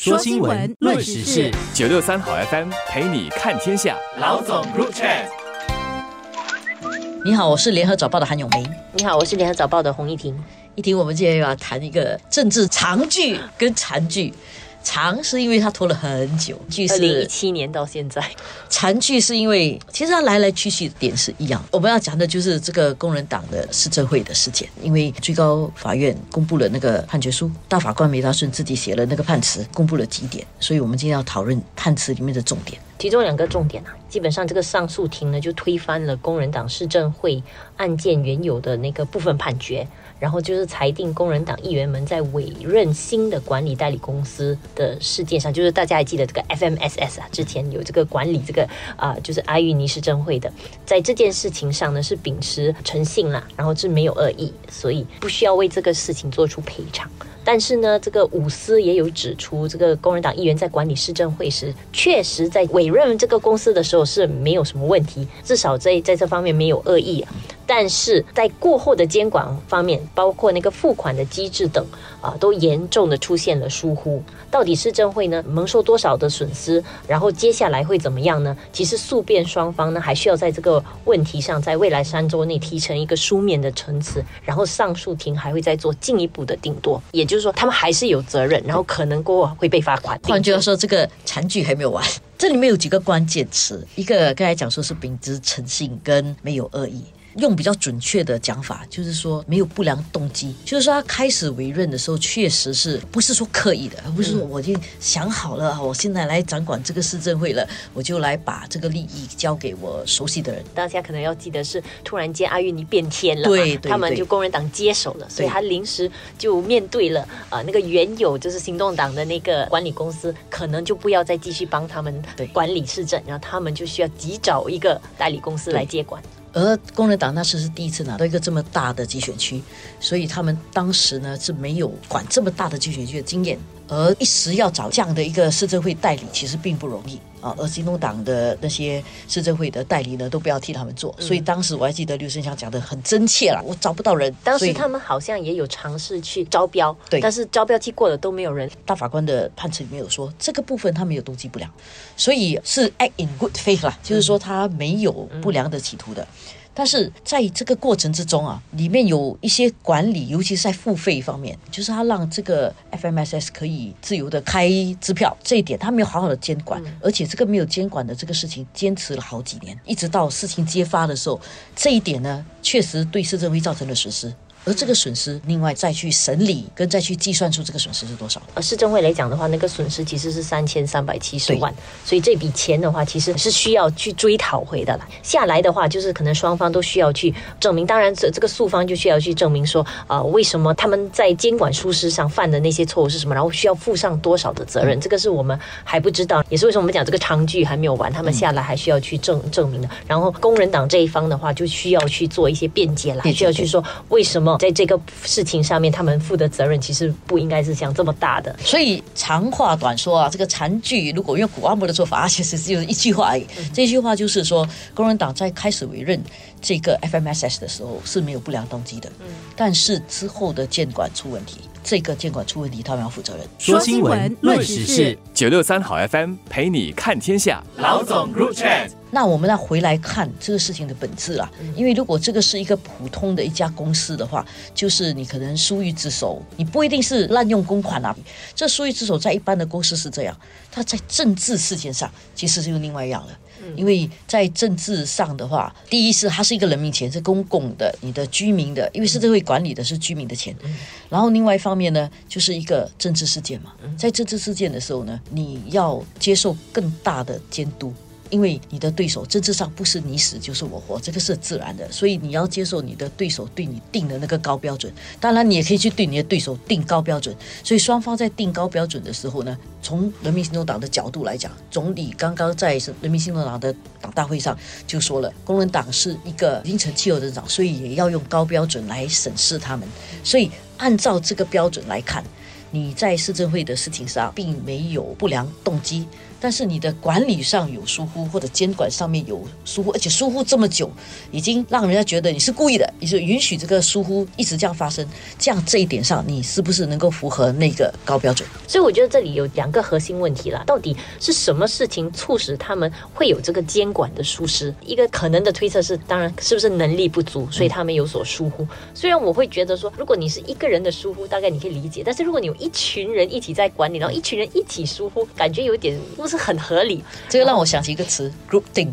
说新闻，论时事，九六三好 FM 陪你看天下。老总入 chat。你好，我是联合早报的韩永梅。你好，我是联合早报的洪一婷。一婷，我们今天要谈一个政治长剧跟残剧。长是因为他拖了很久，剧二零一七年到现在，长剧是因为其实它来来去去的点是一样。我们要讲的就是这个工人党的市政会的事件，因为最高法院公布了那个判决书，大法官梅达顺自己写了那个判词，公布了几点，所以我们今天要讨论判词里面的重点。其中两个重点啊，基本上这个上诉庭呢就推翻了工人党市政会案件原有的那个部分判决，然后就是裁定工人党议员们在委任新的管理代理公司的事件上，就是大家还记得这个 FMSS 啊，之前有这个管理这个啊、就是阿育尼市政会的，在这件事情上呢是秉持诚信啦，然后是没有恶意，所以不需要为这个事情做出赔偿。但是呢，这个伍斯也有指出，这个工人党议员在管理市政会时，确实在委任这个公司的时候是没有什么问题，至少在在这方面没有恶意。但是在过后的监管方面，包括那个付款的机制等啊，都严重的出现了疏忽。到底市政会呢蒙受多少的损失？然后接下来会怎么样呢？其实诉辩双方呢还需要在这个问题上，在未来三周内提成一个书面的陈词，然后上诉庭还会再做进一步的定夺。也就是说，他们还是有责任，然后可能过后会被罚款。换句话说，这个残剧还没有完。这里面有几个关键词，一个刚才讲说是秉持诚信跟没有恶意。用比较准确的讲法，就是说没有不良动机，就是说他开始委任的时候，确实是不是说刻意的，而不是说我已经想好了，我现在来掌管这个市政会了，我就来把这个利益交给我熟悉的人。大家可能要记得是，突然间阿玉尼变天了，对对他们就工人党接手了，所以他临时就面对了呃那个原有就是行动党的那个管理公司，可能就不要再继续帮他们对管理市政，然后他们就需要急找一个代理公司来接管。而工人党那时是第一次拿到一个这么大的集选区，所以他们当时呢是没有管这么大的集选区的经验，而一时要找这样的一个市政会代理，其实并不容易啊。而行动党的那些市政会的代理呢，都不要替他们做，所以当时我还记得刘生祥讲的很真切了，我找不到人。当时他们好像也有尝试去招标，对但是招标期过了都没有人。大法官的判词里面有说，这个部分他没有动机不良，所以是 act in good faith 啦，就是说他没有不良的企图的。但是在这个过程之中啊，里面有一些管理，尤其是在付费方面，就是他让这个 FMSS 可以自由的开支票，这一点他没有好好的监管，而且这个没有监管的这个事情坚持了好几年，一直到事情揭发的时候，这一点呢，确实对市政会造成了损失。而这个损失，另外再去审理跟再去计算出这个损失是多少。而，市政会来讲的话，那个损失其实是三千三百七十万，所以这笔钱的话，其实是需要去追讨回的啦。下来的话，就是可能双方都需要去证明，当然这这个诉方就需要去证明说，呃，为什么他们在监管疏失上犯的那些错误是什么，然后需要负上多少的责任，这个是我们还不知道，也是为什么我们讲这个长剧还没有完，他们下来还需要去证证明的。然后工人党这一方的话，就需要去做一些辩解啦，也需要去说为什么在这个事情上面他们负的责任其实不应该是像这么大的。所以长话短说啊，这个残剧如果用古阿莫的做法，啊其实只有一句话而已。这句话就是说，工人党在开始委任这个 FMSS 的时候是没有不良动机的，嗯但是之后的监管出问题，这个监管出问题，他们要负责任。说新闻，论时事，九六三好 FM 陪你看天下。老总。那我们要回来看这个事情的本质啦，因为如果这个是一个普通的一家公司的话，就是你可能疏于职守，你不一定是滥用公款啊。这疏于职守在一般的公司是这样，它在政治事件上其实是又另外一样了。因为在政治上的话，第一是它是一个人民钱，是公共的，你的居民的，因为市政会管理的是居民的钱。然后另外一方面呢，就是一个政治事件嘛，在政治事件的时候呢，你要接受更大的监督。因为你的对手政治上不是你死就是我活，这个是自然的，所以你要接受你的对手对你定的那个高标准。当然，你也可以去对你的对手定高标准。所以双方在定高标准的时候呢，从人民行动党的角度来讲，总理刚刚在人民行动党的党大会上就说了，工人党是一个凌晨气候的党，所以也要用高标准来审视他们。所以按照这个标准来看。你在市政会的事情上并没有不良动机，但是你的管理上有疏忽，或者监管上面有疏忽，而且疏忽这么久，已经让人家觉得你是故意的，你是允许这个疏忽一直这样发生，这样这一点上，你是不是能够符合那个高标准？所以我觉得这里有两个核心问题啦，到底是什么事情促使他们会有这个监管的疏失？一个可能的推测是，当然是不是能力不足，所以他们有所疏忽。虽然我会觉得说，如果你是一个人的疏忽，大概你可以理解，但是如果你有一群人一起在管理，然后一群人一起疏忽，感觉有点不是很合理。这个让我想起一个词，group thing，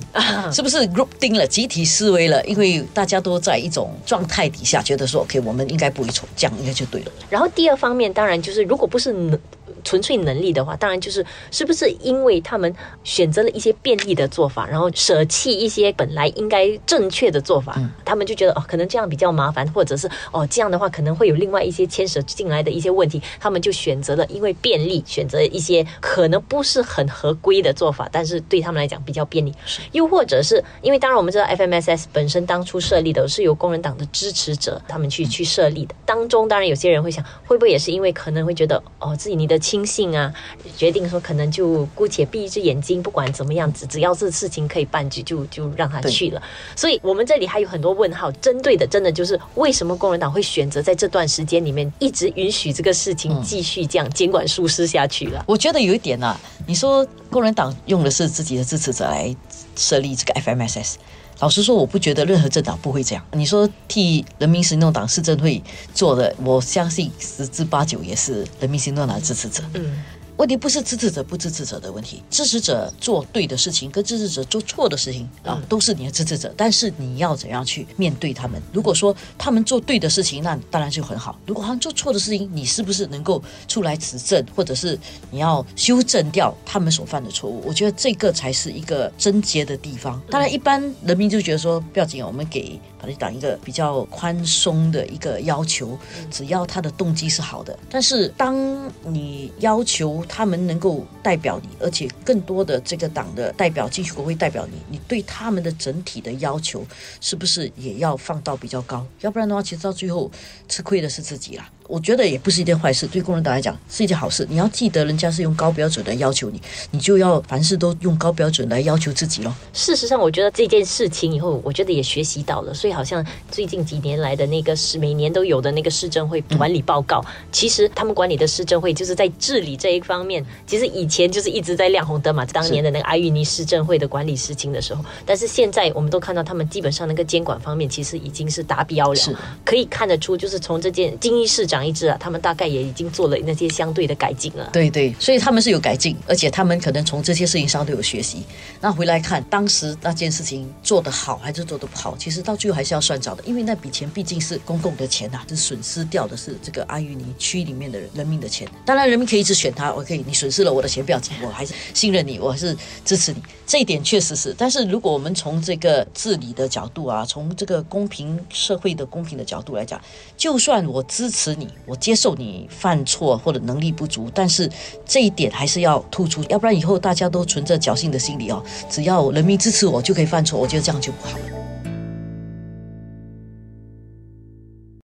是不是 group thing 了，集体思维了？因为大家都在一种状态底下，觉得说，OK，我们应该不会错，这样应该就对了。然后第二方面，当然就是如果不是能纯粹能力的话，当然就是是不是因为他们选择了一些便利的做法，然后舍弃一些本来应该正确的做法，他们就觉得哦，可能这样比较麻烦，或者是哦这样的话可能会有另外一些牵涉进来的一些问题，他们就选择了因为便利，选择一些可能不是很合规的做法，但是对他们来讲比较便利。又或者是因为当然我们知道 FMSS 本身当初设立的是由工人党的支持者他们去去设立的，当中当然有些人会想，会不会也是因为可能会觉得哦自己你的亲信啊，决定说可能就姑且闭一只眼睛，不管怎么样子，只要是事情可以办，就就就让他去了。所以我们这里还有很多问号，针对的真的就是为什么工人党会选择在这段时间里面一直允许这个事情继续这样监管疏失下去了？我觉得有一点啊，你说工人党用的是自己的支持者来设立这个 FMSS。老实说，我不觉得任何政党不会这样。你说替人民行动党市政会做的，我相信十之八九也是人民行动党的支持者。嗯。问题不是支持者不支持者的问题，支持者做对的事情跟支持者做错的事情啊，都是你的支持者。但是你要怎样去面对他们？如果说他们做对的事情，那当然就很好；如果他们做错的事情，你是不是能够出来指正，或者是你要修正掉他们所犯的错误？我觉得这个才是一个症结的地方。当然，一般人民就觉得说不要紧，我们给法律党一个比较宽松的一个要求，只要他的动机是好的。但是当你要求他们能够代表你，而且更多的这个党的代表进去国会代表你，你对他们的整体的要求是不是也要放到比较高？要不然的话，其实到最后吃亏的是自己啦。我觉得也不是一件坏事，对工人党来讲是一件好事。你要记得，人家是用高标准来要求你，你就要凡事都用高标准来要求自己咯。事实上，我觉得这件事情以后，我觉得也学习到了。所以，好像最近几年来的那个是每年都有的那个市政会管理报告，其实他们管理的市政会就是在治理这一方面，其实以前就是一直在亮红灯嘛。当年的那个阿育尼市政会的管理事情的时候，但是现在我们都看到他们基本上那个监管方面其实已经是达标了，是可以看得出，就是从这件金一市长。长一只啊，他们大概也已经做了那些相对的改进了。对对，所以他们是有改进，而且他们可能从这些事情上都有学习。那回来看当时那件事情做得好还是做得不好，其实到最后还是要算账的，因为那笔钱毕竟是公共的钱呐，是损失掉的是这个阿育尼区里面的人人民的钱。当然，人民可以一直选他，OK，你损失了我的钱不要紧，我还是信任你，我还是支持你。这一点确实是，但是如果我们从这个治理的角度啊，从这个公平社会的公平的角度来讲，就算我支持你。我接受你犯错或者能力不足，但是这一点还是要突出，要不然以后大家都存着侥幸的心理哦。只要人民支持我就可以犯错，我觉得这样就不好。